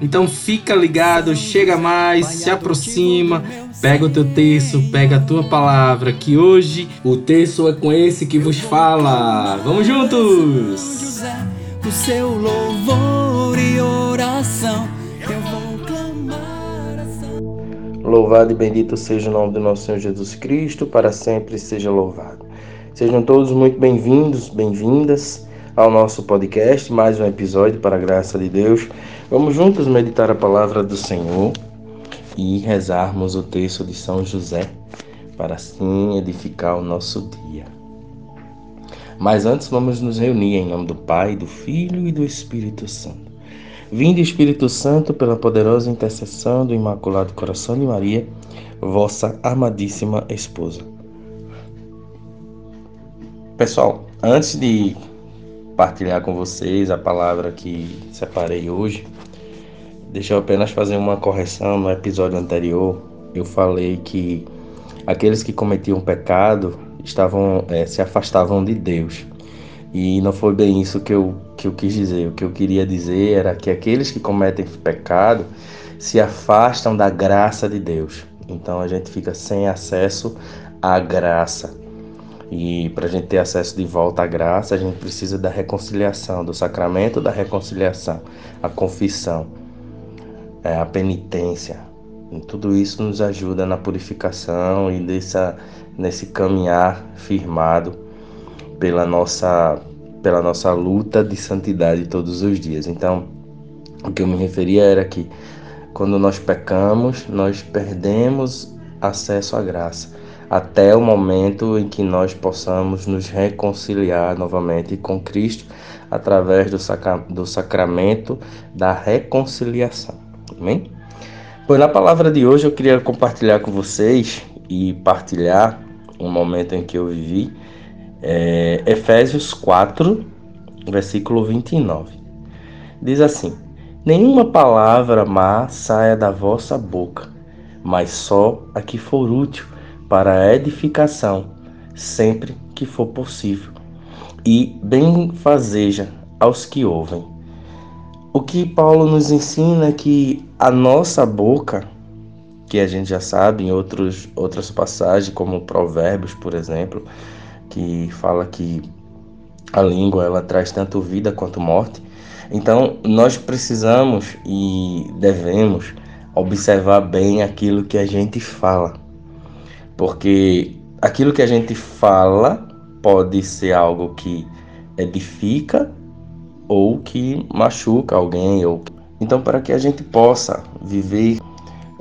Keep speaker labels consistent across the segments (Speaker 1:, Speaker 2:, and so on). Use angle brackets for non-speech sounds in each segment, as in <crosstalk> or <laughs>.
Speaker 1: Então fica ligado, chega mais, se aproxima, pega o teu texto, pega a tua palavra, que hoje o texto é com esse que vos fala. Vamos juntos!
Speaker 2: O seu louvor e oração. Eu vou clamar
Speaker 3: Louvado e bendito seja o nome do nosso Senhor Jesus Cristo, para sempre seja louvado. Sejam todos muito bem-vindos, bem-vindas ao nosso podcast, mais um episódio para a graça de Deus. Vamos juntos meditar a palavra do Senhor e rezarmos o texto de São José, para assim edificar o nosso dia. Mas antes vamos nos reunir em nome do Pai, do Filho e do Espírito Santo. Vinde, Espírito Santo, pela poderosa intercessão do Imaculado Coração de Maria, vossa amadíssima esposa. Pessoal, antes de partilhar com vocês a palavra que separei hoje, deixa eu apenas fazer uma correção. No episódio anterior, eu falei que aqueles que cometiam pecado estavam eh, se afastavam de Deus. E não foi bem isso que eu, que eu quis dizer. O que eu queria dizer era que aqueles que cometem pecado se afastam da graça de Deus. Então a gente fica sem acesso à graça. E para a gente ter acesso de volta à graça, a gente precisa da reconciliação, do sacramento da reconciliação, a confissão, é, a penitência. E tudo isso nos ajuda na purificação e dessa, nesse caminhar firmado pela nossa, pela nossa luta de santidade todos os dias. Então, o que eu me referia era que quando nós pecamos, nós perdemos acesso à graça, até o momento em que nós possamos nos reconciliar novamente com Cristo através do, sacra do sacramento da reconciliação. Amém? Pois na palavra de hoje eu queria compartilhar com vocês e partilhar um momento em que eu vivi é, Efésios 4, versículo 29. Diz assim: Nenhuma palavra má saia da vossa boca, mas só a que for útil para a edificação, sempre que for possível, e benfazeja aos que ouvem. Que Paulo nos ensina que a nossa boca, que a gente já sabe em outros, outras passagens, como Provérbios, por exemplo, que fala que a língua ela traz tanto vida quanto morte. Então, nós precisamos e devemos observar bem aquilo que a gente fala. Porque aquilo que a gente fala pode ser algo que edifica ou que machuca alguém ou então para que a gente possa viver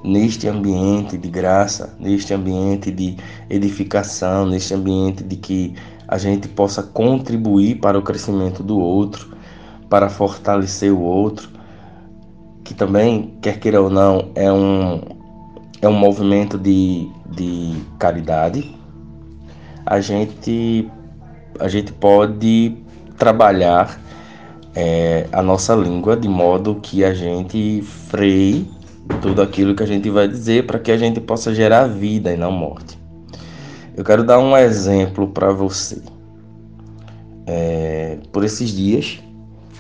Speaker 3: neste ambiente de graça, neste ambiente de edificação, neste ambiente de que a gente possa contribuir para o crescimento do outro, para fortalecer o outro, que também, quer queira ou não, é um, é um movimento de, de caridade. A gente, a gente pode trabalhar é, a nossa língua de modo que a gente freie tudo aquilo que a gente vai dizer para que a gente possa gerar vida e não morte. Eu quero dar um exemplo para você. É, por esses dias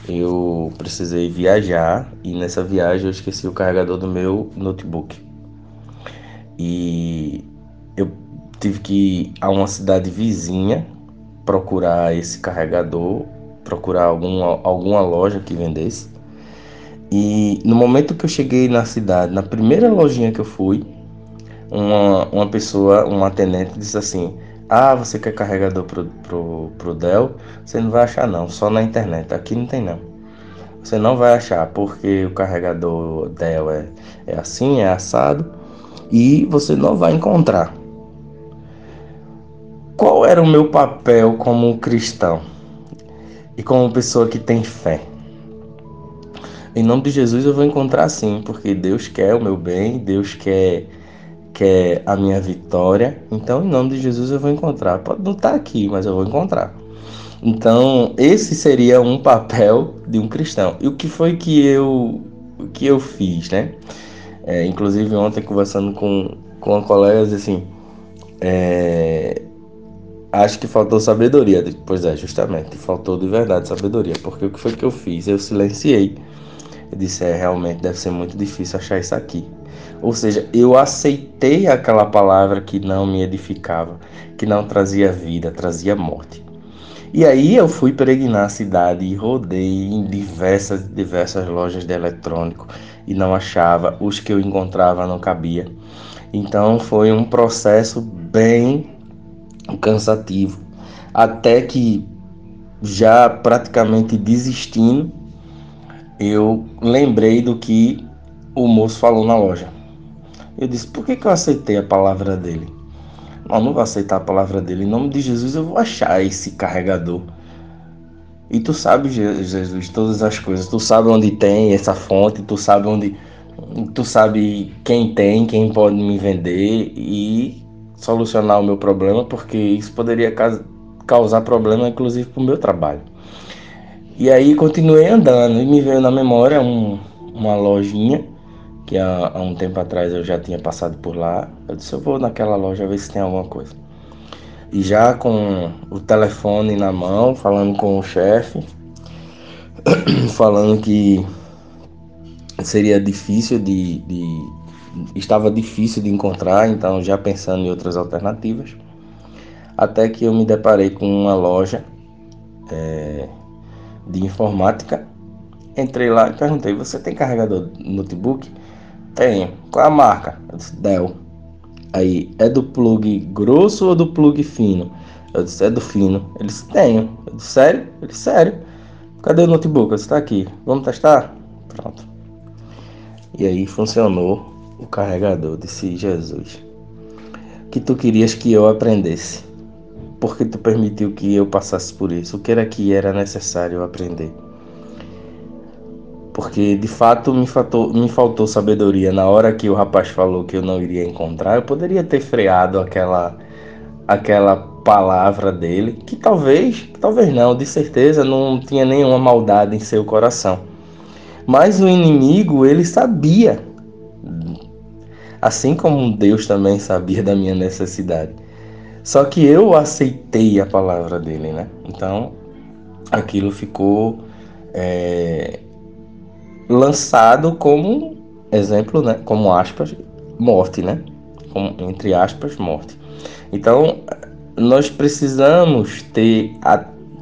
Speaker 3: eu precisei viajar e nessa viagem eu esqueci o carregador do meu notebook. E eu tive que ir a uma cidade vizinha procurar esse carregador, procurar alguma, alguma loja que vendesse. E no momento que eu cheguei na cidade, na primeira lojinha que eu fui, uma, uma pessoa, um atendente, disse assim: Ah, você quer carregador pro, pro, pro Dell? Você não vai achar não, só na internet, aqui não tem não. Você não vai achar, porque o carregador Dell é, é assim, é assado, e você não vai encontrar. Qual era o meu papel como cristão e como pessoa que tem fé? Em nome de Jesus eu vou encontrar sim, porque Deus quer o meu bem, Deus quer quer a minha vitória. Então, em nome de Jesus eu vou encontrar. Pode não estar aqui, mas eu vou encontrar. Então, esse seria um papel de um cristão. E o que foi que eu que eu fiz, né? É, inclusive ontem conversando com com colegas assim, é, acho que faltou sabedoria. Pois é, justamente, faltou de verdade sabedoria, porque o que foi que eu fiz? Eu silenciei. Eu disse, é, realmente deve ser muito difícil achar isso aqui. Ou seja, eu aceitei aquela palavra que não me edificava, que não trazia vida, trazia morte. E aí eu fui peregrinar a cidade e rodei em diversas, diversas lojas de eletrônico e não achava, os que eu encontrava não cabia. Então foi um processo bem cansativo, até que já praticamente desistindo, eu lembrei do que o moço falou na loja. Eu disse: por que, que eu aceitei a palavra dele? Não, não vou aceitar a palavra dele. Em nome de Jesus, eu vou achar esse carregador. E tu sabe, Jesus, todas as coisas. Tu sabe onde tem essa fonte, tu sabe onde. Tu sabe quem tem, quem pode me vender e solucionar o meu problema, porque isso poderia causar problema, inclusive, para o meu trabalho. E aí continuei andando e me veio na memória um, uma lojinha que há, há, um tempo atrás eu já tinha passado por lá. Eu disse, eu vou naquela loja ver se tem alguma coisa. E já com o telefone na mão, falando com o chefe, <clears throat> falando que seria difícil de, de, estava difícil de encontrar, então já pensando em outras alternativas. Até que eu me deparei com uma loja é, de informática. Entrei lá e perguntei: Você tem carregador notebook? Tenho. Qual a marca? Eu disse, Dell. Aí, é do plug grosso ou do plug fino? Eu disse, é do fino. Ele disse, tenho. Eu disse, sério? Ele disse, sério. Cadê o notebook? Eu disse, tá aqui. Vamos testar? Pronto. E aí funcionou o carregador. Disse, Jesus. Que tu querias que eu aprendesse? Porque tu permitiu que eu passasse por isso? O que era que era necessário aprender? porque de fato me faltou, me faltou sabedoria na hora que o rapaz falou que eu não iria encontrar. Eu poderia ter freado aquela aquela palavra dele, que talvez, talvez não, de certeza não tinha nenhuma maldade em seu coração. Mas o inimigo, ele sabia, assim como Deus também sabia da minha necessidade. Só que eu aceitei a palavra dele, né? Então, aquilo ficou é, lançado como exemplo, né? Como aspas, morte, né? Como, entre aspas, morte. Então, nós precisamos ter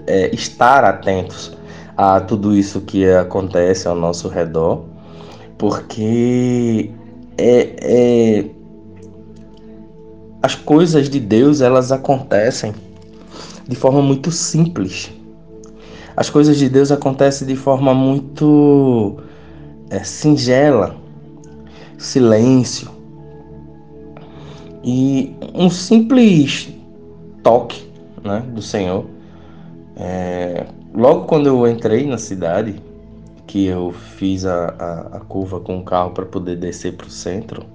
Speaker 3: é, estar atentos a tudo isso que acontece ao nosso redor, porque é, é, as coisas de Deus elas acontecem de forma muito simples. As coisas de Deus acontecem de forma muito é, singela, silêncio e um simples toque né, do Senhor. É, logo quando eu entrei na cidade, que eu fiz a, a, a curva com o carro para poder descer para o centro,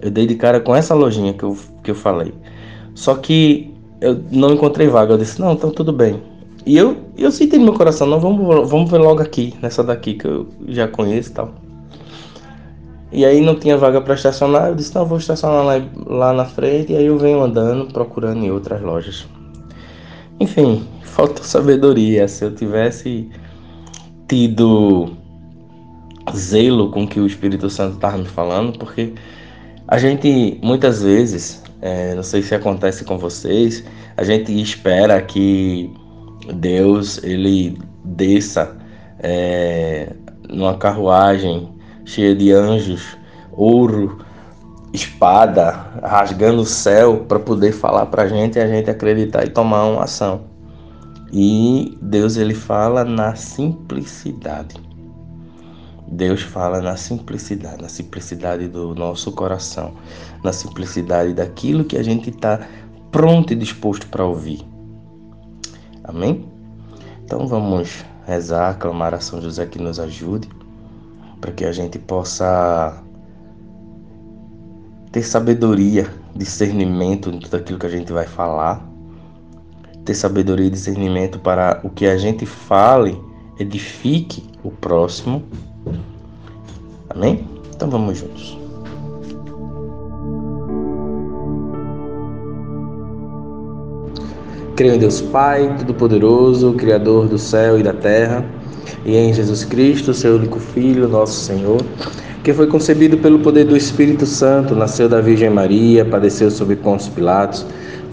Speaker 3: eu dei de cara com essa lojinha que eu, que eu falei. Só que eu não encontrei vaga. Eu disse, não, então tudo bem. E eu, eu senti no meu coração, não, vamos, vamos ver logo aqui, nessa daqui que eu já conheço e tal. E aí não tinha vaga para estacionar, eu disse, não, vou estacionar lá, lá na frente, e aí eu venho andando, procurando em outras lojas. Enfim, <laughs> falta sabedoria. Se eu tivesse tido zelo com que o Espírito Santo estava me falando, porque a gente muitas vezes, é, não sei se acontece com vocês, a gente espera que Deus ele desça é, numa carruagem cheia de anjos, ouro, espada, rasgando o céu para poder falar para a gente e a gente acreditar e tomar uma ação. E Deus ele fala na simplicidade. Deus fala na simplicidade, na simplicidade do nosso coração, na simplicidade daquilo que a gente está pronto e disposto para ouvir. Amém? Então vamos rezar, clamar a São José que nos ajude, para que a gente possa ter sabedoria, discernimento em tudo aquilo que a gente vai falar, ter sabedoria e discernimento para o que a gente fale edifique o próximo. Amém? Então vamos juntos. Creio em Deus Pai, Todo-Poderoso, Criador do céu e da terra, e em Jesus Cristo, seu único Filho, nosso Senhor, que foi concebido pelo poder do Espírito Santo, nasceu da Virgem Maria, padeceu sob Pôncio Pilatos,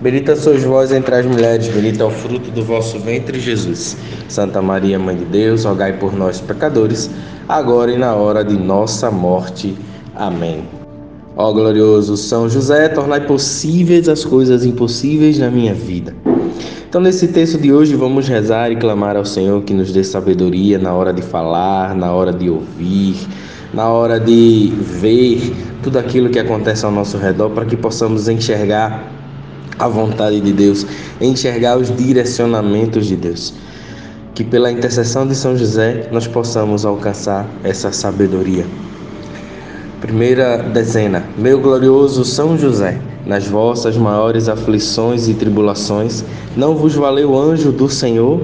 Speaker 3: Bendita sois vós entre as mulheres, bendito é o fruto do vosso ventre, Jesus. Santa Maria, Mãe de Deus, rogai por nós, pecadores, agora e na hora de nossa morte. Amém. Ó glorioso São José, tornai possíveis as coisas impossíveis na minha vida. Então, nesse texto de hoje, vamos rezar e clamar ao Senhor que nos dê sabedoria na hora de falar, na hora de ouvir, na hora de ver tudo aquilo que acontece ao nosso redor, para que possamos enxergar a vontade de Deus, enxergar os direcionamentos de Deus. Que pela intercessão de São José nós possamos alcançar essa sabedoria. Primeira dezena. Meu glorioso São José, nas vossas maiores aflições e tribulações, não vos valeu anjo do Senhor?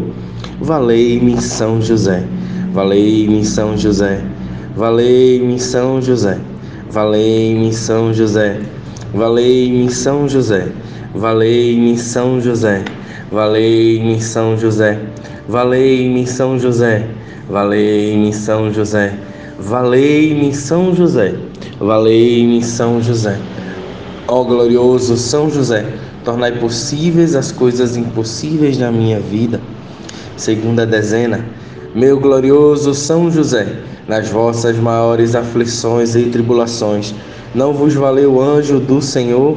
Speaker 3: Valei-me São José. Valei-me São José. Valei-me São José. Valei-me São José. Valei-me São José. Valei-me São José. Valei-me São José. Valei-me São José. Valei-me São José. Valei-me São José. Valei-me São José. Ó glorioso São José, tornai possíveis as coisas impossíveis na minha vida. Segunda dezena. Meu glorioso São José, nas vossas maiores aflições e tribulações, não vos valeu o anjo do Senhor?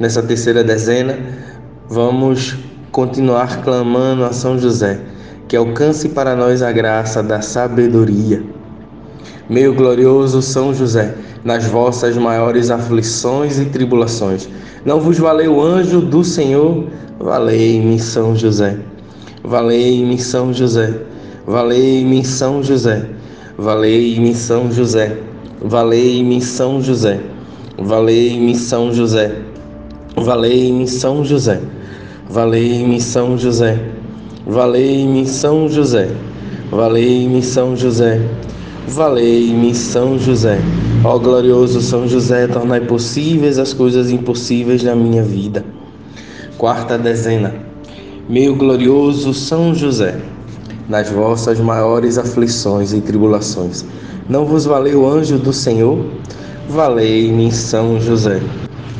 Speaker 3: Nessa terceira dezena, vamos continuar clamando a São José, que alcance para nós a graça da sabedoria. Meu glorioso São José, nas vossas maiores aflições e tribulações, não vos valeu o anjo do Senhor? Valei-me São José. Valei-me São José. Valei-me São José. Valei-me São José. Valei-me São José. Valei-me São José. Valei-me São José. Valei-me São José. Valei-me São José. Valei-me São José. Valei-me São José. Ó glorioso São José, tornai possíveis as coisas impossíveis na minha vida. Quarta dezena. Meu glorioso São José, nas vossas maiores aflições e tribulações, não vos valeu o anjo do Senhor? Valei-me São José.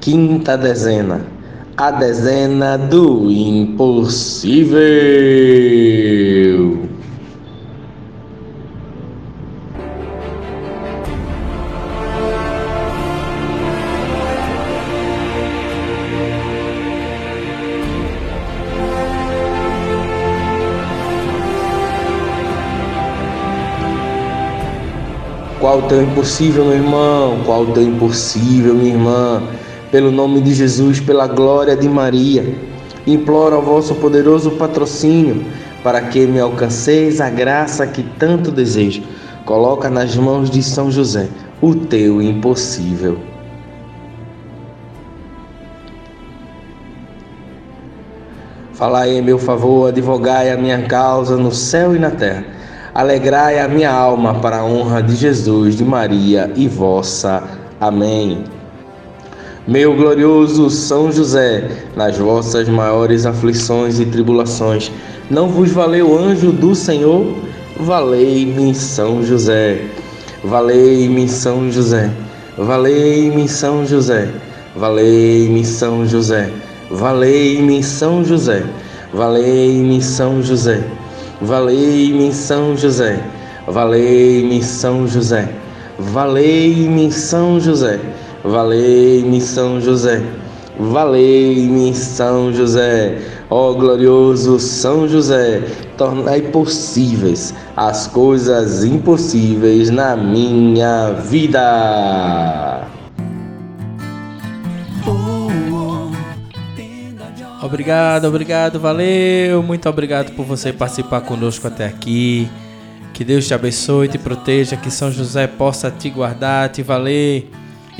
Speaker 3: Quinta dezena, a dezena do impossível. Qual o teu impossível, meu irmão? Qual o teu impossível, minha irmã? Pelo nome de Jesus, pela glória de Maria, imploro ao vosso poderoso patrocínio para que me alcanceis a graça que tanto desejo. Coloca nas mãos de São José o teu impossível. Falai em meu favor, advogai a minha causa no céu e na terra Alegrai a minha alma para a honra de Jesus, de Maria e vossa. Amém. Meu glorioso São José, nas vossas maiores aflições e tribulações, não vos valeu anjo do Senhor? Valei-me São José. Valei-me São José. Valei-me São José. Valei-me São José. Valei-me São José. Valei-me São José. Valei-me São José, valei-me São José, valei-me São José, valei-me São José, valei-me São José, ó glorioso São José, tornai possíveis as coisas impossíveis na minha vida.
Speaker 4: Obrigado, obrigado, valeu. Muito obrigado por você participar conosco até aqui. Que Deus te abençoe, te proteja, que São José possa te guardar, te valer.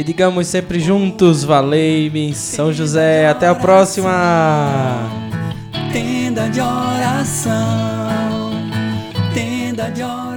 Speaker 4: E digamos sempre juntos, valei-me, São José. Até a próxima.
Speaker 2: Tenda de oração, tenda de oração.